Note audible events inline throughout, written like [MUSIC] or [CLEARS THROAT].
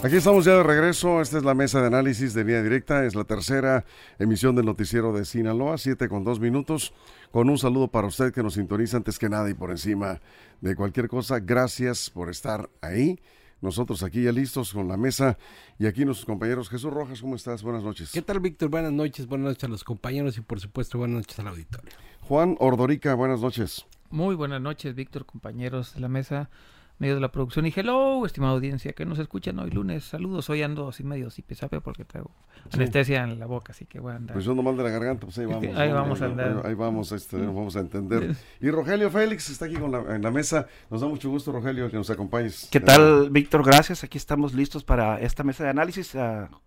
Aquí estamos ya de regreso. Esta es la mesa de análisis de vía directa. Es la tercera emisión del noticiero de Sinaloa, siete con dos minutos. Con un saludo para usted que nos sintoniza antes que nada y por encima de cualquier cosa. Gracias por estar ahí. Nosotros aquí ya listos con la mesa y aquí nuestros compañeros. Jesús Rojas, ¿cómo estás? Buenas noches. ¿Qué tal, Víctor? Buenas noches. Buenas noches a los compañeros y por supuesto buenas noches al auditorio. Juan Ordorica, buenas noches. Muy buenas noches, Víctor, compañeros de la mesa medio de la producción. Y hello, estimada audiencia que nos escuchan hoy lunes. Saludos, hoy ando así medio sipesape porque traigo anestesia en la boca, así que voy a andar. Pues yo no mal de la garganta, pues ahí vamos. ahí vamos a andar. Ahí, vamos, este, vamos a entender. Y Rogelio Félix está aquí con la, en la mesa. Nos da mucho gusto, Rogelio, que nos acompañes. ¿Qué tal, Víctor? Gracias. Aquí estamos listos para esta mesa de análisis.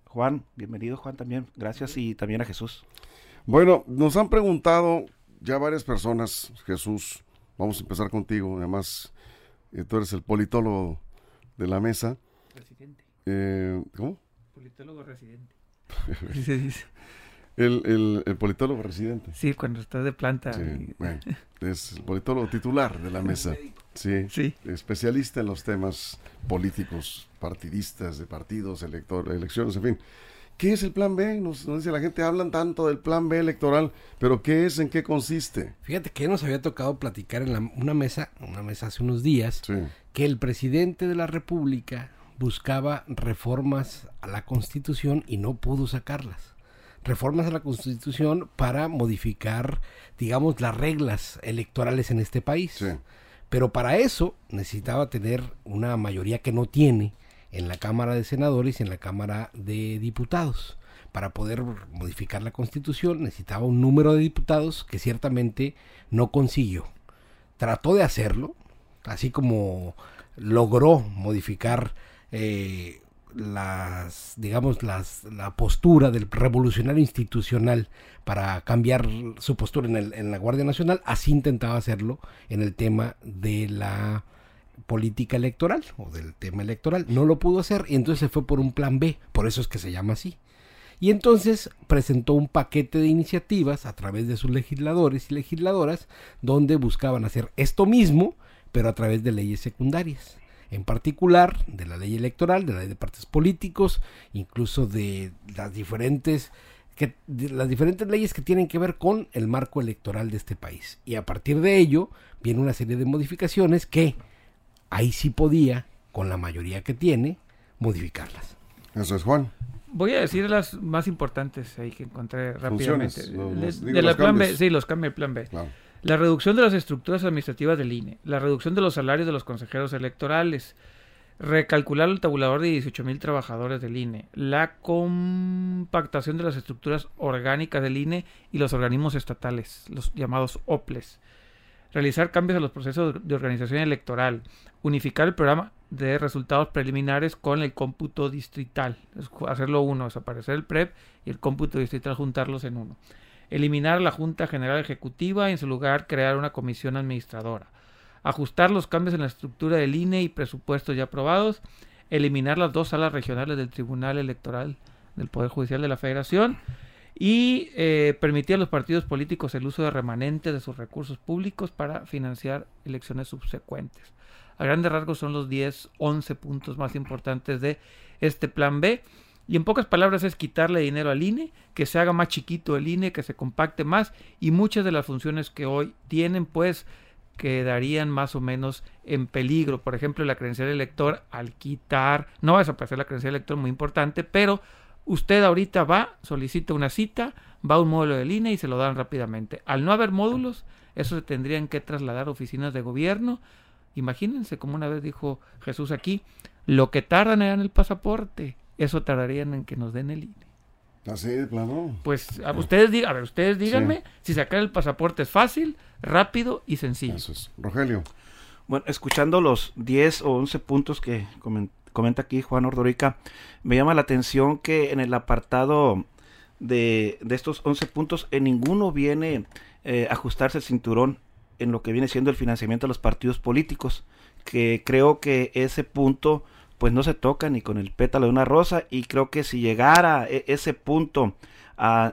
Juan, bienvenido, Juan, también. Gracias y también a Jesús. Bueno, nos han preguntado ya varias personas, Jesús, vamos a empezar contigo, además eh, tú eres el politólogo de la mesa. Residente. Eh, ¿Cómo? Politólogo residente. [LAUGHS] Se dice. El, el, politólogo residente. Sí, cuando estás de planta. Sí, bueno, [LAUGHS] es el politólogo titular de la mesa. Sí, sí. Especialista en los temas políticos, partidistas, de partidos, elector, elecciones, en fin. ¿Qué es el plan B? Nos, dice la gente, hablan tanto del plan B electoral, pero ¿qué es? ¿En qué consiste? Fíjate que nos había tocado platicar en una mesa, una mesa hace unos días, que el presidente de la República buscaba reformas a la Constitución y no pudo sacarlas. Reformas a la Constitución para modificar, digamos, las reglas electorales en este país. Pero para eso necesitaba tener una mayoría que no tiene en la Cámara de Senadores y en la Cámara de Diputados. Para poder modificar la Constitución necesitaba un número de diputados que ciertamente no consiguió. Trató de hacerlo, así como logró modificar eh, las, digamos, las, la postura del revolucionario institucional para cambiar su postura en, el, en la Guardia Nacional, así intentaba hacerlo en el tema de la política electoral o del tema electoral. No lo pudo hacer y entonces se fue por un plan B, por eso es que se llama así. Y entonces presentó un paquete de iniciativas a través de sus legisladores y legisladoras donde buscaban hacer esto mismo, pero a través de leyes secundarias. En particular de la ley electoral, de la ley de partidos políticos, incluso de las diferentes que, las diferentes leyes que tienen que ver con el marco electoral de este país. Y a partir de ello viene una serie de modificaciones que ahí sí podía, con la mayoría que tiene, modificarlas. Eso es Juan. Voy a decir las más importantes ahí que encontré rápidamente. de, la plan B, sí, los cambios del plan B. La reducción de las estructuras administrativas del INE, la reducción de los salarios de los consejeros electorales, recalcular el tabulador de 18 mil trabajadores del INE, la compactación de las estructuras orgánicas del INE y los organismos estatales, los llamados OPLES, realizar cambios a los procesos de organización electoral, unificar el programa de resultados preliminares con el cómputo distrital, hacerlo uno, desaparecer el PREP y el cómputo distrital, juntarlos en uno. Eliminar la Junta General Ejecutiva y en su lugar crear una comisión administradora. Ajustar los cambios en la estructura del INE y presupuestos ya aprobados. Eliminar las dos salas regionales del Tribunal Electoral del Poder Judicial de la Federación y eh, a los partidos políticos el uso de remanentes de sus recursos públicos para financiar elecciones subsecuentes. A grandes rasgos son los 10, 11 puntos más importantes de este plan B. Y en pocas palabras es quitarle dinero al INE, que se haga más chiquito el INE, que se compacte más y muchas de las funciones que hoy tienen pues quedarían más o menos en peligro. Por ejemplo, la credencial elector al quitar, no va a desaparecer la credencial elector, muy importante, pero Usted ahorita va, solicita una cita, va a un módulo de línea y se lo dan rápidamente. Al no haber módulos, eso se tendrían que trasladar a oficinas de gobierno. Imagínense, como una vez dijo Jesús aquí, lo que tardan en el pasaporte, eso tardarían en que nos den el INE. Así de plano. Pues a ustedes, a ver, ustedes díganme si sacar el pasaporte es fácil, rápido y sencillo. Eso es. Rogelio. Bueno, escuchando los 10 o 11 puntos que comenta aquí Juan Ordorica, me llama la atención que en el apartado de, de estos 11 puntos, en ninguno viene eh, ajustarse el cinturón en lo que viene siendo el financiamiento de los partidos políticos, que creo que ese punto pues no se toca ni con el pétalo de una rosa y creo que si llegara e, ese punto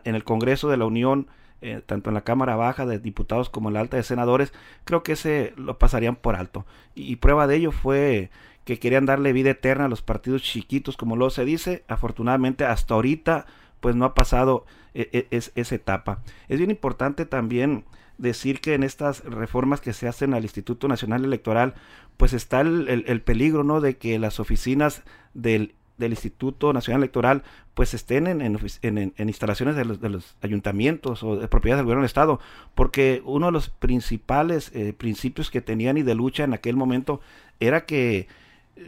en el Congreso de la Unión, eh, tanto en la Cámara Baja de Diputados como en la Alta de Senadores, creo que ese lo pasarían por alto. Y, prueba de ello fue que querían darle vida eterna a los partidos chiquitos, como lo se dice. Afortunadamente, hasta ahorita, pues no ha pasado e, e, esa etapa. Es bien importante también decir que en estas reformas que se hacen al Instituto Nacional Electoral, pues está el, peligro, ¿no? De que las oficinas del, Instituto Nacional Electoral pues estén en, en, instalaciones de los, de los, ayuntamientos o de propiedades del gobierno del Estado, porque uno de los principales eh, principios que tenían y de lucha en aquel momento era que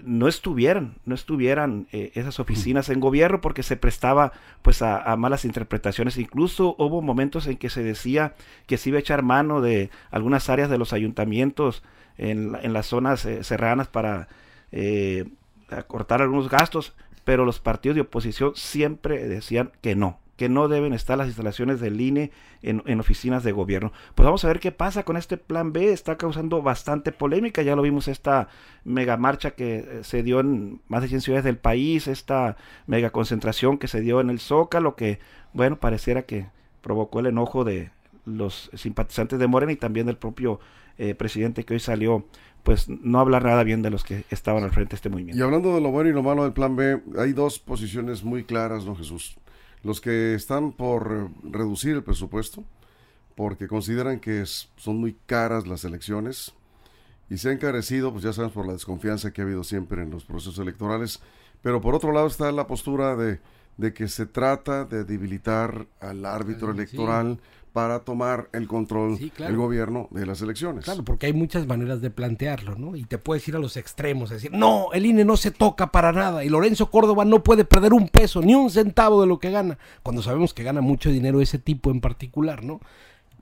no estuvieran, no estuvieran eh, esas oficinas en gobierno porque se prestaba pues a, malas interpretaciones. Incluso hubo momentos en que se decía que se iba a echar mano de algunas áreas de los ayuntamientos en, en las zonas eh, serranas para eh, acortar algunos gastos, pero los partidos de oposición siempre decían que no, que no deben estar las instalaciones del INE en, oficinas de gobierno. Pues vamos a ver qué pasa con este plan B. Está causando bastante polémica. Ya lo vimos esta mega marcha que eh, se dio en más de 100 ciudades del país, esta mega concentración que se dio en el Zócalo, que, bueno, pareciera que provocó el enojo de los simpatizantes de Morena y también del propio eh, presidente que hoy salió pues no hablar nada bien de los que estaban al frente de este movimiento. Y hablando de lo bueno y lo malo del plan B, hay dos posiciones muy claras, ¿no, Jesús? Los que están por reducir el presupuesto, porque consideran que son muy caras las elecciones y se ha encarecido, pues ya sabemos, por la desconfianza que ha habido siempre en los procesos electorales. Pero por otro lado está la postura de, de que se trata de debilitar al árbitro electoral para tomar el control del gobierno de las elecciones. Claro, porque hay muchas maneras de plantearlo, ¿no? Y te puedes ir a los extremos, decir, no, el INE no se toca para nada y Lorenzo Córdoba no puede perder un peso, ni un centavo de lo que gana, cuando sabemos que gana mucho dinero ese tipo en particular, ¿no?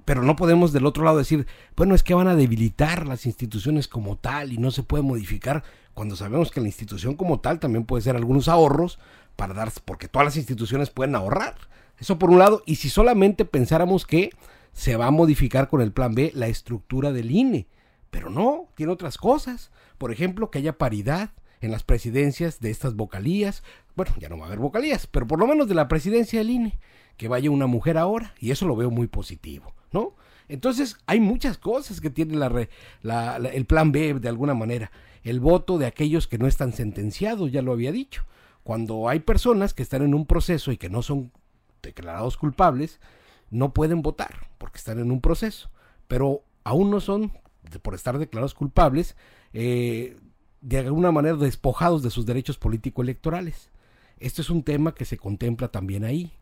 Pero no podemos del otro lado decir, bueno, es que van a debilitar las instituciones como tal y no se puede modificar, cuando sabemos que la institución como tal también puede ser algunos ahorros para dar, porque todas las instituciones pueden ahorrar. Eso por un lado, y si solamente pensáramos que se va a modificar con el plan B la estructura del INE, pero no, tiene otras cosas. Por ejemplo, que haya paridad en las presidencias de estas vocalías. Bueno, ya no va a haber vocalías, pero por lo menos de la presidencia del INE, que vaya una mujer ahora, y eso lo veo muy positivo, ¿no? Entonces, hay muchas cosas que tiene la, el plan B de alguna manera. El voto de aquellos que no están sentenciados, ya lo había dicho. Cuando hay personas que están en un proceso y que no son declarados culpables no pueden votar porque están en un proceso, pero aún no son, por estar declarados culpables, eh, de alguna manera despojados de sus derechos político-electorales. Esto es un tema que se contempla también ahí.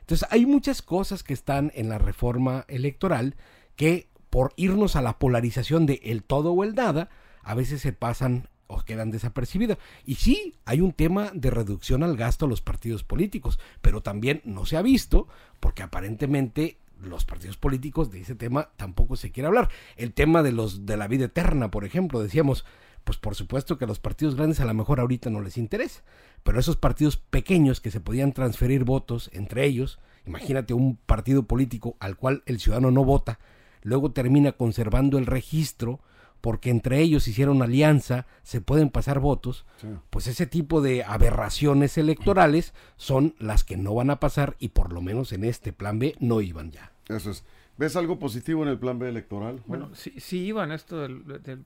Entonces hay muchas cosas que están en la reforma electoral que por irnos a la polarización de el todo o el nada, a veces se pasan o quedan desapercibidas. Y sí, hay un tema de reducción al gasto a los partidos políticos, pero también no se ha visto porque aparentemente los partidos políticos de ese tema tampoco se quiere hablar. El tema de los de la vida eterna, por ejemplo, decíamos, pues por supuesto que a los partidos grandes a lo mejor ahorita no les interesa, pero esos partidos pequeños que se podían transferir votos entre ellos, imagínate un partido político al cual el ciudadano no vota, luego termina conservando el registro porque entre ellos hicieron alianza, se pueden pasar votos, pues ese tipo de aberraciones electorales son las que no van a pasar y por lo menos en este plan B no iban ya. Eso es. ¿Ves algo positivo en el plan B electoral? Bueno, sí, sí iban esto del,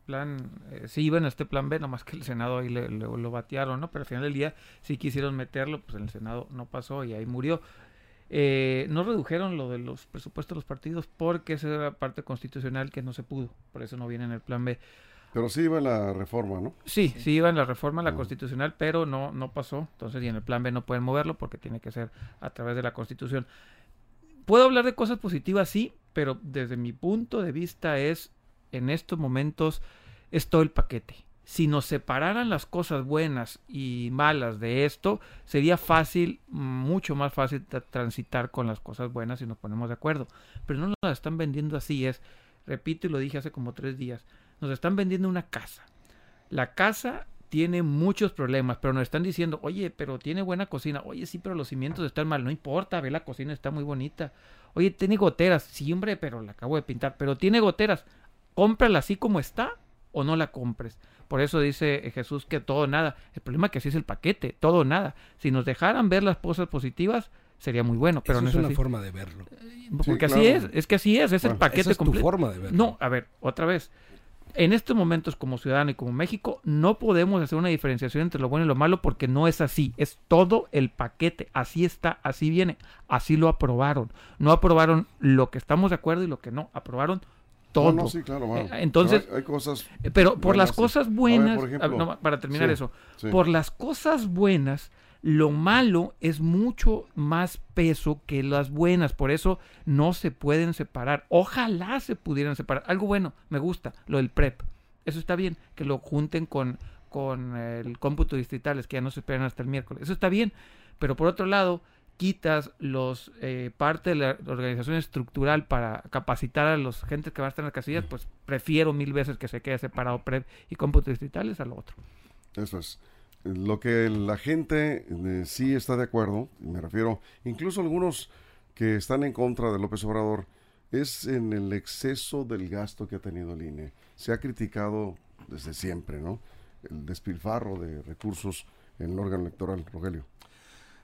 plan, eh, sí iban este plan B, nomás que el Senado ahí le, lo batearon, ¿no? Pero al final del día sí quisieron meterlo, pues en el Senado no pasó y ahí murió. Eh, no redujeron lo de los presupuestos de los partidos porque esa era parte constitucional que no se pudo, por eso no viene en el plan B. Pero sí iba en la reforma, ¿no? Sí, sí, iba en la reforma, la constitucional, pero no, no pasó. Entonces, y en el plan B no pueden moverlo porque tiene que ser a través de la constitución. Puedo hablar de cosas positivas, sí, pero desde mi punto de vista es, en estos momentos, es todo el paquete si nos separaran las cosas buenas y malas de esto, sería fácil, mucho más fácil transitar con las cosas buenas si nos ponemos de acuerdo. Pero no las están vendiendo así, es repito y lo dije hace como tres días, nos están vendiendo una casa. La casa tiene muchos problemas, pero nos están diciendo, oye, pero tiene buena cocina. Oye, sí, pero los cimientos están mal. No importa, ve la cocina, está muy bonita. Oye, tiene goteras. Sí, hombre, pero la acabo de pintar. Pero tiene goteras. Cómprala así como está o no la compres. Por eso dice Jesús que todo nada. El problema es que así es el paquete, todo nada. Si nos dejaran ver las cosas positivas, sería muy bueno, pero no es, una forma de verlo. Porque así es, es que así es, es el paquete tu forma de verlo. No, a ver, otra vez en estos momentos como ciudadano y como México no podemos hacer una diferenciación entre lo bueno y lo malo porque no es así, es todo el paquete, así está, así viene, así lo aprobaron, no aprobaron lo que estamos de acuerdo y lo que no, aprobaron todo. No, sí, claro, eh, Entonces, hay, cosas eh, pero por las cosas buenas, para terminar eso, por las cosas buenas lo malo es mucho más peso que las buenas, por eso no se pueden separar. Ojalá se pudieran separar. Algo bueno, me gusta, lo del PREP. Eso está bien, que lo junten con, con el cómputo distritales, que ya no se esperan hasta el miércoles. Eso está bien, pero por otro lado, quitas los eh, parte de la organización estructural para capacitar a los gentes que van a estar en las casillas, pues prefiero mil veces que se quede separado PREP y cómputo distritales a lo otro. Eso es. Lo que la gente eh, sí está de acuerdo, me refiero, incluso algunos que están en contra de López Obrador, es en el exceso del gasto que ha tenido el INE. Se ha criticado desde siempre, ¿no? El despilfarro de recursos en el órgano electoral, Rogelio.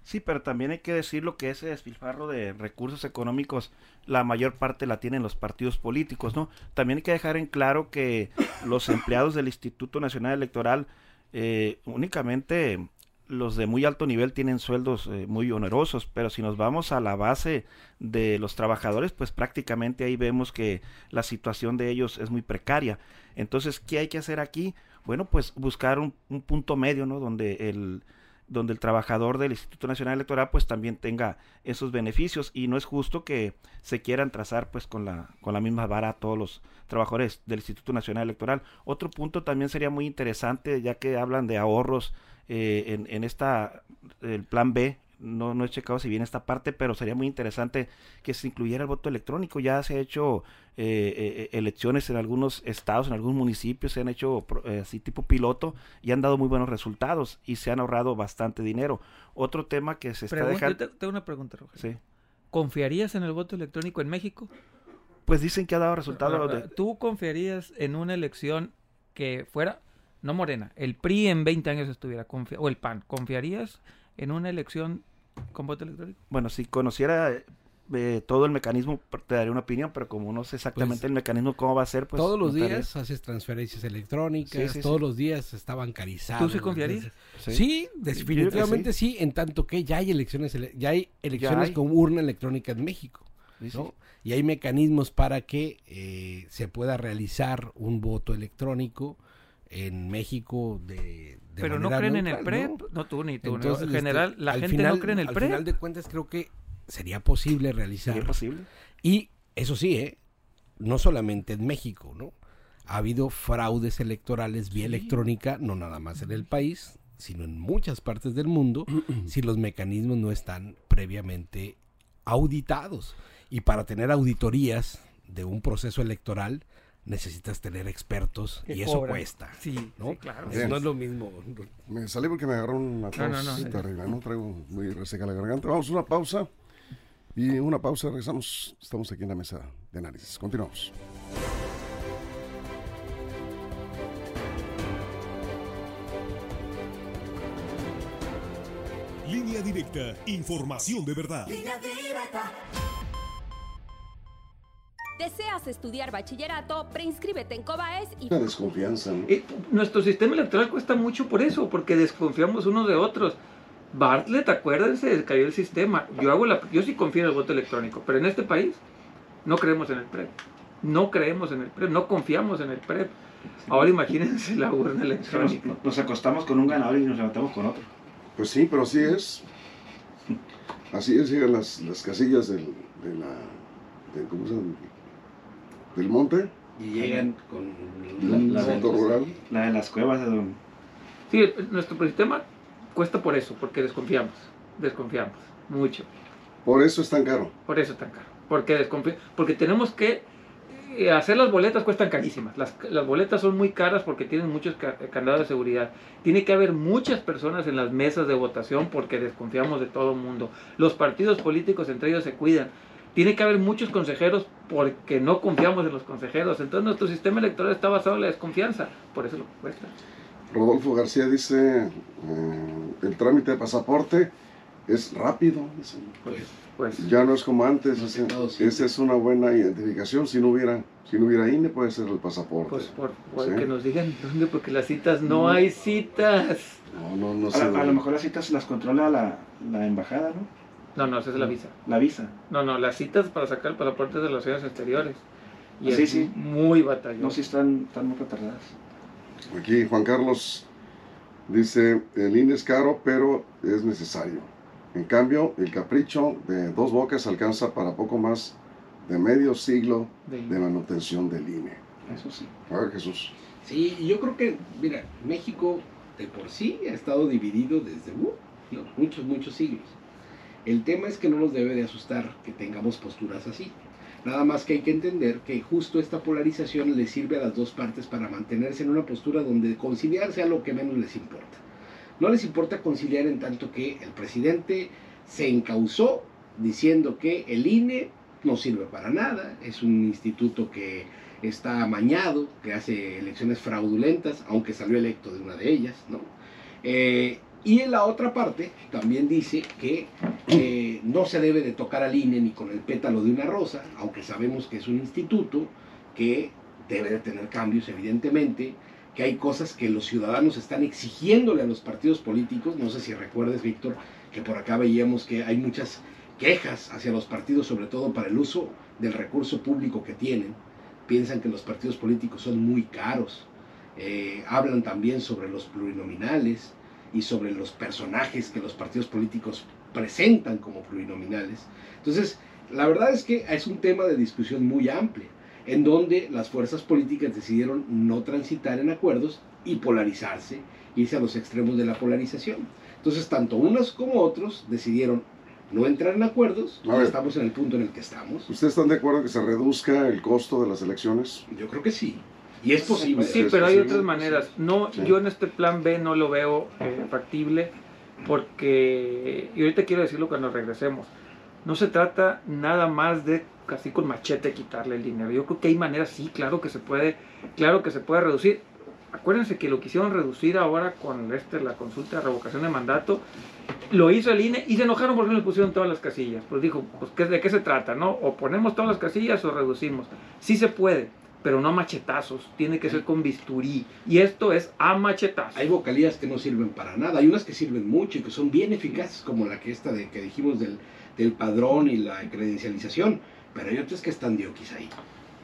Sí, pero también hay que decirlo que ese despilfarro de recursos económicos, la mayor parte la tienen los partidos políticos, ¿no? También hay que dejar en claro que los [COUGHS] empleados del Instituto Nacional Electoral eh, únicamente los de muy alto nivel tienen sueldos eh, muy onerosos, pero si nos vamos a la base de los trabajadores, pues prácticamente ahí vemos que la situación de ellos es muy precaria. Entonces, ¿qué hay que hacer aquí? Bueno, pues buscar un, un punto medio, ¿no? Donde el, donde el trabajador del Instituto Nacional Electoral pues también tenga esos beneficios y no es justo que se quieran trazar pues con la con la misma vara a todos los trabajadores del Instituto Nacional Electoral. Otro punto también sería muy interesante ya que hablan de ahorros eh, en, en esta el plan B no, no he checado si viene esta parte, pero sería muy interesante que se incluyera el voto electrónico. Ya se ha hecho eh, eh, elecciones en algunos estados, en algunos municipios, se han hecho eh, así tipo piloto y han dado muy buenos resultados y se han ahorrado bastante dinero. Otro tema que se está dejando... tengo una pregunta, Roger. ¿Confiarías en el voto electrónico en México? Pues dicen que ha dado resultados. ¿Tú confiarías en una elección que fuera, no Morena, el PRI en 20 años estuviera, o el PAN, ¿confiarías en una elección con voto electrónico? Bueno, si conociera eh, todo el mecanismo, te daría una opinión, pero como no sé exactamente pues, el mecanismo cómo va a ser, pues... Todos los días haces transferencias electrónicas, todos los días está bancarizado. ¿Tú sí confiarías? Sí, definitivamente sí, en tanto que ya hay elecciones, ya hay elecciones con urna electrónica en México. Y hay mecanismos para que eh, se pueda realizar un voto electrónico en México de, pero no creen en el PREP ¿no? tú ni tú en este, general la gente no cree en el PREP al final de cuentas creo que sería posible realizar ¿Sería posible. y eso sí eh no solamente en México no ha habido fraudes electorales vía electrónica no nada más en el país sino en muchas partes del mundo [CLEARS THROAT] si los mecanismos no están previamente auditados. Y para tener auditorías de un proceso electoral necesitas tener expertos y eso cuesta. Sí, ¿no? claro. no es lo mismo. Me salí porque me agarró una tos no, no, terrible, ¿no? Traigo muy reseca la garganta. Vamos a una pausa y una pausa, regresamos. Estamos aquí en la mesa de análisis. Continuamos. Línea directa, información de verdad. Línea directa. ¿Deseas estudiar bachillerato? Preinscríbete en COBAES y... La desconfianza. nuestro sistema electoral cuesta mucho por eso, porque desconfiamos unos de otros. Bartlett, acuérdense, cayó el sistema. Yo, hago la, yo sí confío en el voto electrónico, pero en este país no creemos en el PREP. No creemos en el PREP, no confiamos en el PREP. Ahora imagínense la urna electrónica. Nos, acostamos con un ganador y nos levantamos con otro. Pues sí, pero así es. Así es, llegan las, las casillas del, de la... De, ¿Cómo se llama? Del monte. Y llegan con la, la, rural. la de las cuevas de don... Sí, nuestro sistema cuesta por eso, porque desconfiamos, desconfiamos mucho. Por eso es tan caro. Por eso es tan caro, porque desconfiamos, porque tenemos que eh, hacer las boletas cuestan carísimas. Las, las, boletas son muy caras porque tienen muchos candados de seguridad. Tiene que haber muchas personas en las mesas de votación porque desconfiamos de todo el mundo. Los partidos políticos entre ellos se cuidan. Tiene que haber muchos consejeros porque no confiamos en los consejeros. Entonces nuestro sistema electoral está basado en la desconfianza. Por eso lo cuesta. Rodolfo García dice, eh, el trámite de pasaporte es rápido. Pues, pues, ya no es como antes. esa es una buena identificación. Si no hubiera si no hubiera INE puede ser el pasaporte. Pues por, que nos digan [LAUGHS] dónde, porque las citas no, hay citas. No, no, no sé. A, lo mejor las citas las controla la, la embajada, ¿no? No, no, esa es la visa. La visa. No, no, las citas para sacar el pasaporte de las relaciones exteriores. Y sí, sí. muy batallón. No, sí están, están muy retardadas. Aquí Juan Carlos dice, el INE es caro, pero es necesario. En cambio, el capricho de dos bocas alcanza para poco más de medio siglo de, manutención del INE. Eso sí. A ver, Jesús. Sí, yo creo que, mira, México de por sí ha estado dividido desde uh, muchos, muchos siglos. El tema es que no nos debe de asustar que tengamos posturas así. Nada más que hay que entender que justo esta polarización le sirve a las dos partes para mantenerse en una postura donde conciliar sea lo que menos les importa. No les importa conciliar en tanto que el presidente se encausó diciendo que el INE no sirve para nada, es un instituto que está amañado, que hace elecciones fraudulentas, aunque salió electo de una de ellas, ¿no? Eh, y en la otra parte también dice que no se debe de tocar al INE ni con el pétalo de una rosa, aunque sabemos que es un instituto que debe de tener cambios evidentemente, que hay cosas que los ciudadanos están exigiéndole a los partidos políticos, no sé si recuerdes Víctor, que por acá veíamos que hay muchas quejas hacia los partidos, sobre todo para el uso del recurso público que tienen, piensan que los partidos políticos son muy caros, eh, hablan también sobre los plurinominales, y sobre los personajes que los partidos políticos presentan como plurinominales. Entonces, la verdad es que es un tema de discusión muy amplia, en donde las fuerzas políticas decidieron no transitar en acuerdos y polarizarse, irse a los extremos de la polarización. Entonces, tanto unos como otros decidieron no entrar en acuerdos y estamos en el punto en el que estamos. ¿Ustedes están de acuerdo que se reduzca el costo de las elecciones? Yo creo que sí. Y es posible. Sí, pero hay otras maneras. No, Yo en este plan B no lo veo eh, factible porque, y ahorita quiero decirlo cuando regresemos, no se trata nada más de casi con machete quitarle el dinero. Yo creo que hay maneras, sí, claro que se puede, claro que se puede reducir. Acuérdense que lo quisieron reducir ahora con este, la consulta de revocación de mandato. Lo hizo el INE y se enojaron porque no le pusieron todas las casillas. Pues dijo, pues ¿de qué se trata? ¿No? O ponemos todas las casillas o reducimos. Sí se puede pero no a machetazos, tiene que ser con bisturí. Y esto es a machetazos. Hay vocalías que no sirven para nada, hay unas que sirven mucho y que son bien eficaces, como la que esta de que dijimos del, del padrón y la credencialización, pero hay otras que están dioquis ahí.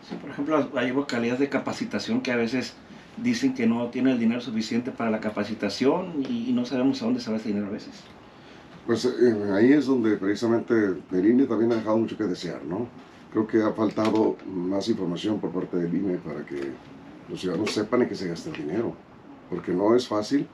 Sí, por ejemplo, hay vocalías de capacitación que a veces dicen que no tienen el dinero suficiente para la capacitación y, no sabemos a dónde se va ese dinero a veces. Pues eh, ahí es donde precisamente el también ha dejado mucho que desear, ¿no? Creo que ha faltado más información por parte del INE para que los ciudadanos sepan en qué se gasta el dinero, porque no es fácil.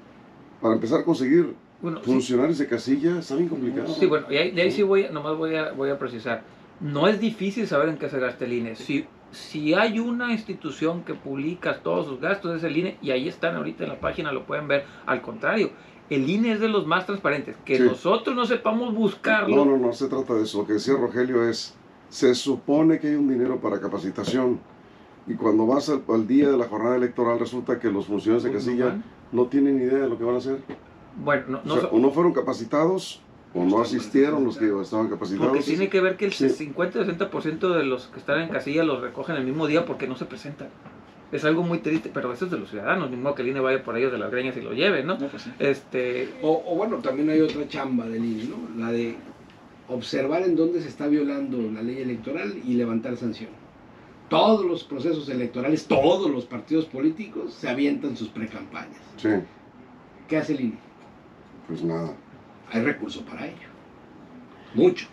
Para empezar a conseguir funcionarios de casilla está bien complicado. Sí, bueno, y ahí, de ahí sí voy, nomás voy a, voy a precisar. No es difícil saber en qué se gasta el INE. Si, si hay una institución que publica todos sus gastos, es el INE, y ahí están ahorita en la página, lo pueden ver. Al contrario, el INE es de los más transparentes. Que nosotros no sepamos buscarlo. No, no, no se trata de eso. Lo que decía Rogelio es se supone que hay un dinero para capacitación y cuando vas al, día de la jornada electoral resulta que los funcionarios de casilla no tienen idea de lo que van a hacer. Bueno, no, o, no fueron capacitados o no asistieron los que estaban capacitados. Porque tiene que ver que el 50-60% de los que están en casilla los recogen el mismo día porque no se presentan. Es algo muy triste, pero eso es de los ciudadanos, ni modo que el INE vaya por ellos de las greñas y lo lleve, ¿no? Pues este... O, o, bueno, también hay otra chamba del INE, ¿no? La de observar en dónde se está violando la ley electoral y levantar sanción. Todos los procesos electorales, todos los partidos políticos se avientan sus precampañas. Sí. ¿Qué hace el INE? Pues nada. Hay recurso para ello. Mucho.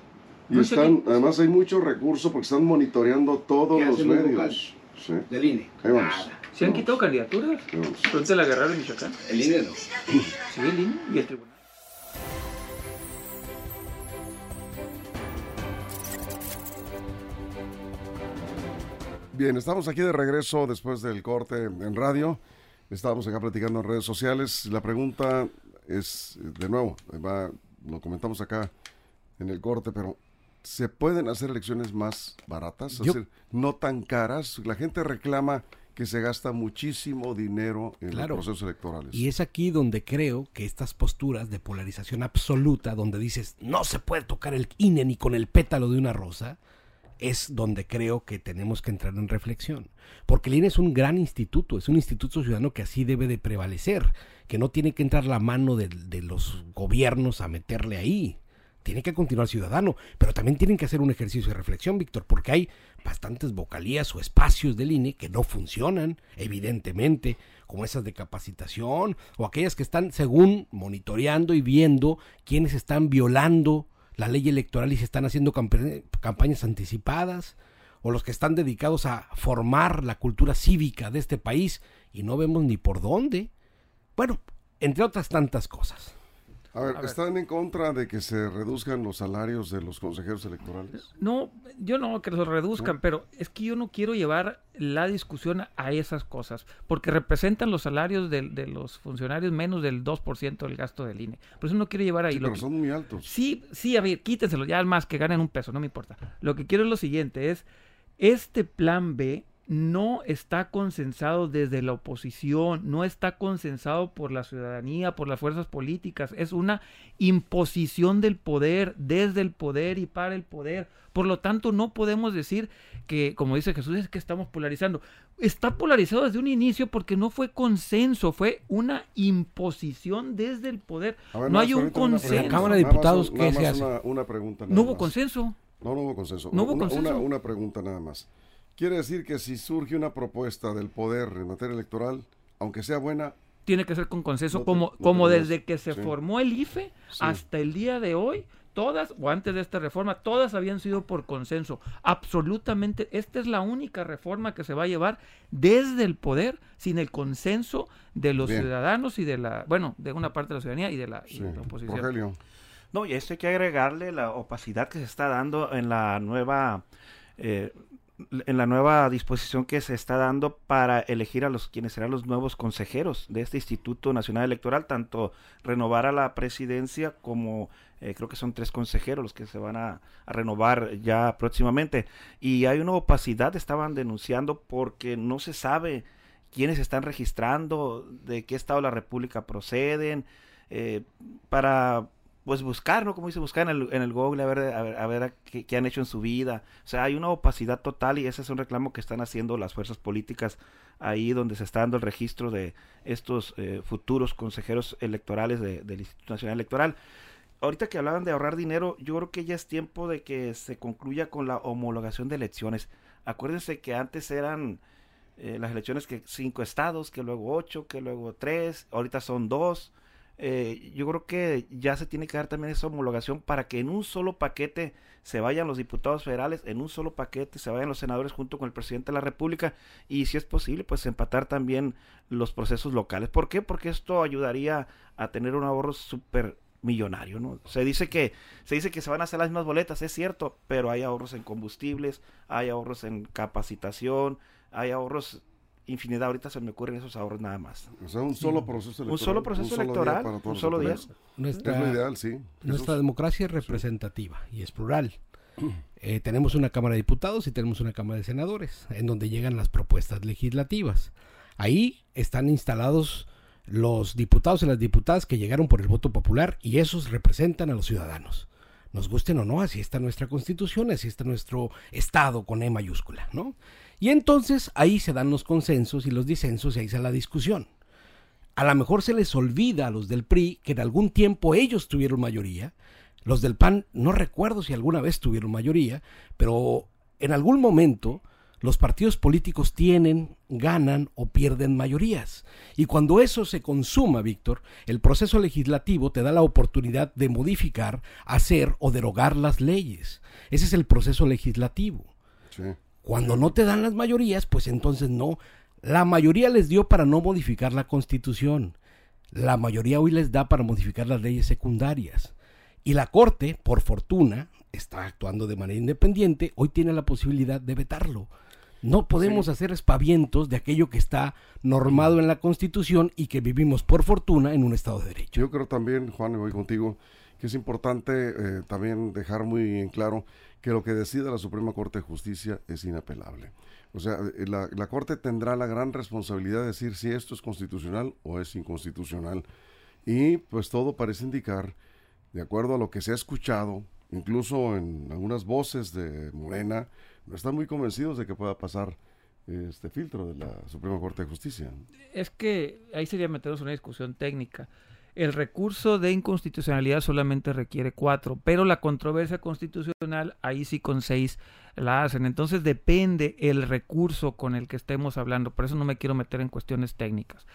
Y están, además hay mucho recurso porque están monitoreando todos los medios. Sí. Del INE. Nada. ¿Se han quitado candidaturas? Pregúntale la Guerrero en Michoacán. El INE no. Sí, el INE y el tribunal. Bien, estamos aquí de regreso después del corte en radio. Estábamos acá platicando en redes sociales. La pregunta es, de nuevo, lo comentamos acá en el corte, pero ¿se pueden hacer elecciones más baratas? Es decir, no tan caras. La gente reclama que se gasta muchísimo dinero en los procesos electorales. Y es aquí donde creo que estas posturas de polarización absoluta, donde dices no se puede tocar el INE ni con el pétalo de una rosa, es donde creo que tenemos que entrar en reflexión. Porque el INE es un gran instituto, es un instituto ciudadano que así debe de prevalecer, que no tiene que entrar la mano de, los gobiernos a meterle ahí tiene que continuar ciudadano, pero también tienen que hacer un ejercicio de reflexión, Víctor, porque hay bastantes vocalías o espacios del INE que no funcionan, evidentemente, como esas de capacitación o aquellas que están, según, monitoreando y viendo quiénes están violando la ley electoral y se están haciendo campañas anticipadas, o los que están dedicados a formar la cultura cívica de este país y no vemos ni por dónde. Bueno, entre otras tantas cosas. A ver, ¿están en contra de que se reduzcan los salarios de los consejeros electorales? No, yo no que los reduzcan, pero es que yo no quiero llevar la discusión a esas cosas, porque representan los salarios de, los funcionarios menos del 2% del gasto del INE. Por eso no quiero llevar ahí. Sí, pero son muy altos. Sí, sí, a ver, quítenselo, ya más que ganen un peso, no me importa. Lo que quiero es lo siguiente, es este plan B no está consensado desde la oposición, no está consensado por la ciudadanía, por las fuerzas políticas, es una imposición del poder, desde el poder y para el poder. Por lo tanto, no podemos decir que, como dice Jesús, es que estamos polarizando. Está polarizado desde un inicio porque no fue consenso, fue una imposición desde el poder. no hay un consenso. la Cámara de Diputados, ¿qué se hace? Una, pregunta. no hubo consenso. No, no hubo consenso. No hubo consenso. una pregunta nada más. Quiere decir que si surge una propuesta del poder en materia electoral, aunque sea buena... Tiene que ser con consenso, como, como desde que se formó el IFE hasta el día de hoy, todas, o antes de esta reforma, todas habían sido por consenso. Absolutamente, esta es la única reforma que se va a llevar desde el poder, sin el consenso de los ciudadanos y de la, bueno, de una parte de la ciudadanía y de la, oposición. No, y esto hay que agregarle la opacidad que se está dando en la nueva eh, en la nueva disposición que se está dando para elegir a los quienes serán los nuevos consejeros de este Instituto Nacional Electoral, tanto renovar a la presidencia como eh, creo que son tres consejeros los que se van a, renovar ya próximamente. Y hay una opacidad, estaban denunciando porque no se sabe quiénes están registrando, de qué estado de la República proceden, eh, para pues buscar, ¿no? Como dice, buscar en el, en el Google a ver, a ver, qué, han hecho en su vida. O sea, hay una opacidad total y ese es un reclamo que están haciendo las fuerzas políticas ahí donde se está dando el registro de estos eh, futuros consejeros electorales del Instituto Nacional Electoral. Ahorita que hablaban de ahorrar dinero, yo creo que ya es tiempo de que se concluya con la homologación de elecciones. Acuérdense que antes eran eh, las elecciones que cinco estados, que luego ocho, que luego tres, ahorita son dos eh, yo creo que ya se tiene que dar también esa homologación para que en un solo paquete se vayan los diputados federales, en un solo paquete se vayan los senadores junto con el presidente de la República y si es posible pues empatar también los procesos locales. ¿Por qué? Porque esto ayudaría a tener un ahorro súper millonario, ¿no? Se dice que se dice que se van a hacer las mismas boletas, es cierto, pero hay ahorros en combustibles, hay ahorros en capacitación, hay ahorros infinidad. Ahorita se me ocurren esos ahorros nada más. O sea, un solo proceso electoral. Un solo proceso electoral, un solo día. Nuestra, es lo ideal, sí. Nuestra democracia es representativa y es plural. Eh, tenemos una Cámara de Diputados y tenemos una Cámara de Senadores, en donde llegan las propuestas legislativas. Ahí están instalados los diputados y las diputadas que llegaron por el voto popular y esos representan a los ciudadanos. Nos gusten o no, así está nuestra constitución, así está nuestro Estado con E mayúscula, ¿no? Y entonces ahí se dan los consensos y los disensos y ahí se la discusión. A lo mejor se les olvida a los del PRI que en algún tiempo ellos tuvieron mayoría. Los del PAN no recuerdo si alguna vez tuvieron mayoría, pero en algún momento los partidos políticos tienen, ganan o pierden mayorías. Y cuando eso se consuma, Víctor, el proceso legislativo te da la oportunidad de modificar, hacer o derogar las leyes. Ese es el proceso legislativo. Sí. Cuando no te dan las mayorías, pues entonces no. La mayoría les dio para no modificar la constitución. La mayoría hoy les da para modificar las leyes secundarias. Y la Corte, por fortuna, está actuando de manera independiente, hoy tiene la posibilidad de vetarlo. No podemos hacer espavientos de aquello que está normado en la Constitución y que vivimos por fortuna en un Estado de Derecho. Yo creo también, Juan, y voy contigo, que es importante eh, también dejar muy en claro que lo que decida la Suprema Corte de Justicia es inapelable. O sea, eh, la, la, Corte tendrá la gran responsabilidad de decir si esto es constitucional o es inconstitucional. Y pues todo parece indicar, de acuerdo a lo que se ha escuchado, incluso en algunas voces de Morena, están muy convencidos de que pueda pasar este filtro de la Suprema Corte de Justicia. Es que ahí sería meternos en una discusión técnica. El recurso de inconstitucionalidad solamente requiere cuatro, pero la controversia constitucional ahí sí con seis la hacen. Entonces depende el recurso con el que estemos hablando. Por eso no me quiero meter en cuestiones técnicas.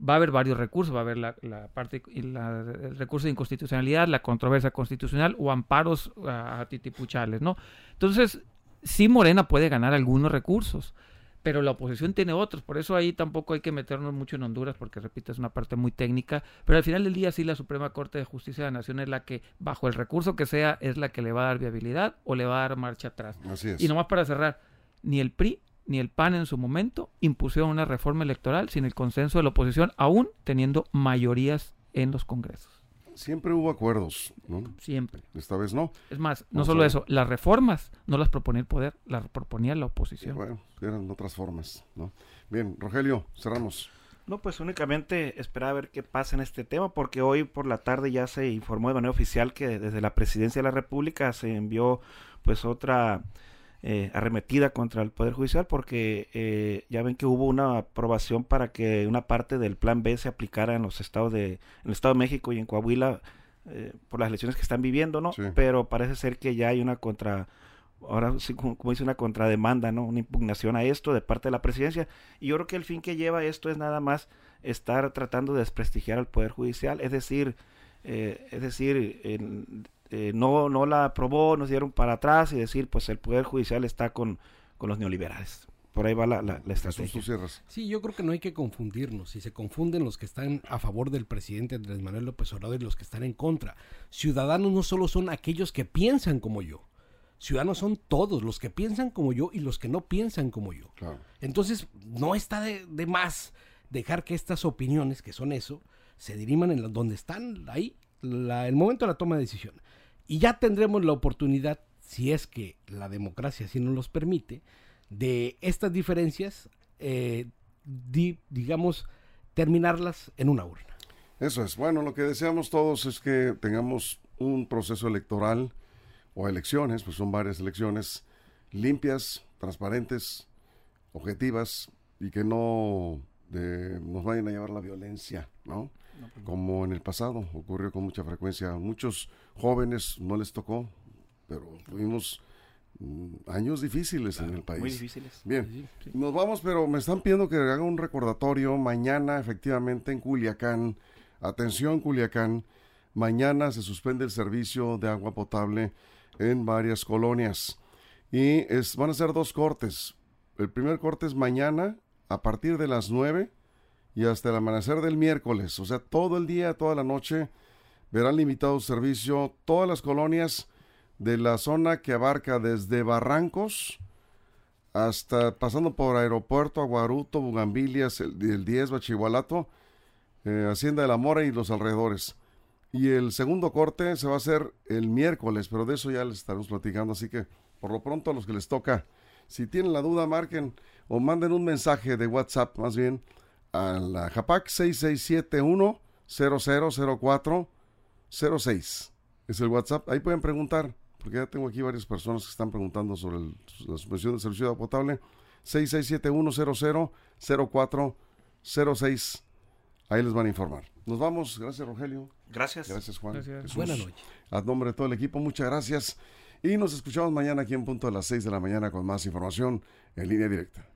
Va a haber varios recursos, va a haber la, la parte, la, el recurso de inconstitucionalidad, la controversia constitucional o amparos a titipuchales, ¿no? Entonces, sí Morena puede ganar algunos recursos, pero la oposición tiene otros, por eso ahí tampoco hay que meternos mucho en Honduras, porque repito, es una parte muy técnica, pero al final del día sí la Suprema Corte de Justicia de la Nación es la que, bajo el recurso que sea, es la que le va a dar viabilidad o le va a dar marcha atrás. Así es. Y nomás para cerrar, ni el PRI ni el PAN en su momento impusieron una reforma electoral sin el consenso de la oposición, aún teniendo mayorías en los congresos siempre hubo acuerdos, ¿no? Siempre. Esta vez no. Es más, no solo eso, las reformas no las proponía el poder, las proponía la oposición. bueno, eran otras formas, ¿no? Bien, Rogelio, cerramos. No, pues únicamente esperar a ver qué pasa en este tema, porque hoy por la tarde ya se informó de manera oficial que desde la presidencia de la República se envió pues otra eh, arremetida contra el Poder Judicial porque eh, ya ven que hubo una aprobación para que una parte del Plan B se aplicara en los estados de, en el Estado de México y en Coahuila eh, por las elecciones que están viviendo, ¿no? Pero parece ser que ya hay una contra, ahora sí, como, dice, una contrademanda, ¿no? Una impugnación a esto de parte de la presidencia. Y yo creo que el fin que lleva esto es nada más estar tratando de desprestigiar al Poder Judicial, es decir, es decir, en, eh, no, no la aprobó, nos dieron para atrás y decir, pues el Poder Judicial está con, con los neoliberales. Por ahí va la, la, estrategia. Sí, yo creo que no hay que confundirnos. Si se confunden los que están a favor del presidente Andrés Manuel López Obrador y los que están en contra. Ciudadanos no solo son aquellos que piensan como yo. Ciudadanos son todos los que piensan como yo y los que no piensan como yo. Entonces, no está de, de, más dejar que estas opiniones, que son eso, se diriman en donde están ahí, la, el momento de la toma de decisión. Y ya tendremos la oportunidad, si es que la democracia así nos los permite, de estas diferencias, eh, digamos, terminarlas en una urna. Eso es. Bueno, lo que deseamos todos es que tengamos un proceso electoral o elecciones, pues son varias elecciones, limpias, transparentes, objetivas y que no nos vayan a llevar la violencia, ¿no? Pues como en el pasado ocurrió con mucha frecuencia. Muchos jóvenes no les tocó, pero tuvimos mm, años difíciles en el país. Muy difíciles. Bien, nos vamos, pero me están pidiendo que haga un recordatorio mañana, efectivamente, en Culiacán. Atención, Culiacán. Mañana se suspende el servicio de agua potable en varias colonias. Y es, van a ser dos cortes. El primer corte es mañana a partir de las 9 y hasta el amanecer del miércoles, o sea, todo el día, toda la noche, verán limitado servicio todas las colonias de la zona que abarca desde Barrancos hasta pasando por Aeropuerto, Aguaruto, Bugambilias, el, 10, Bachihualato, eh, Hacienda de la Mora y los alrededores. Y el segundo corte se va a hacer el miércoles, pero de eso ya les estaremos platicando, así que por lo pronto a los que les toca, si tienen la duda, marquen o manden un mensaje de WhatsApp más bien a la JAPAC 6671 0004 06. Es el WhatsApp. Ahí pueden preguntar, porque ya tengo aquí varias personas que están preguntando sobre la suspensión del servicio de agua potable. 6671 0004 06. Ahí les van a informar. Nos vamos. Gracias, Rogelio. Gracias. Gracias, Juan. Buenas noches. A nombre de todo el equipo, muchas gracias. Y nos escuchamos mañana aquí en punto de las 6 de la mañana con más información en línea directa.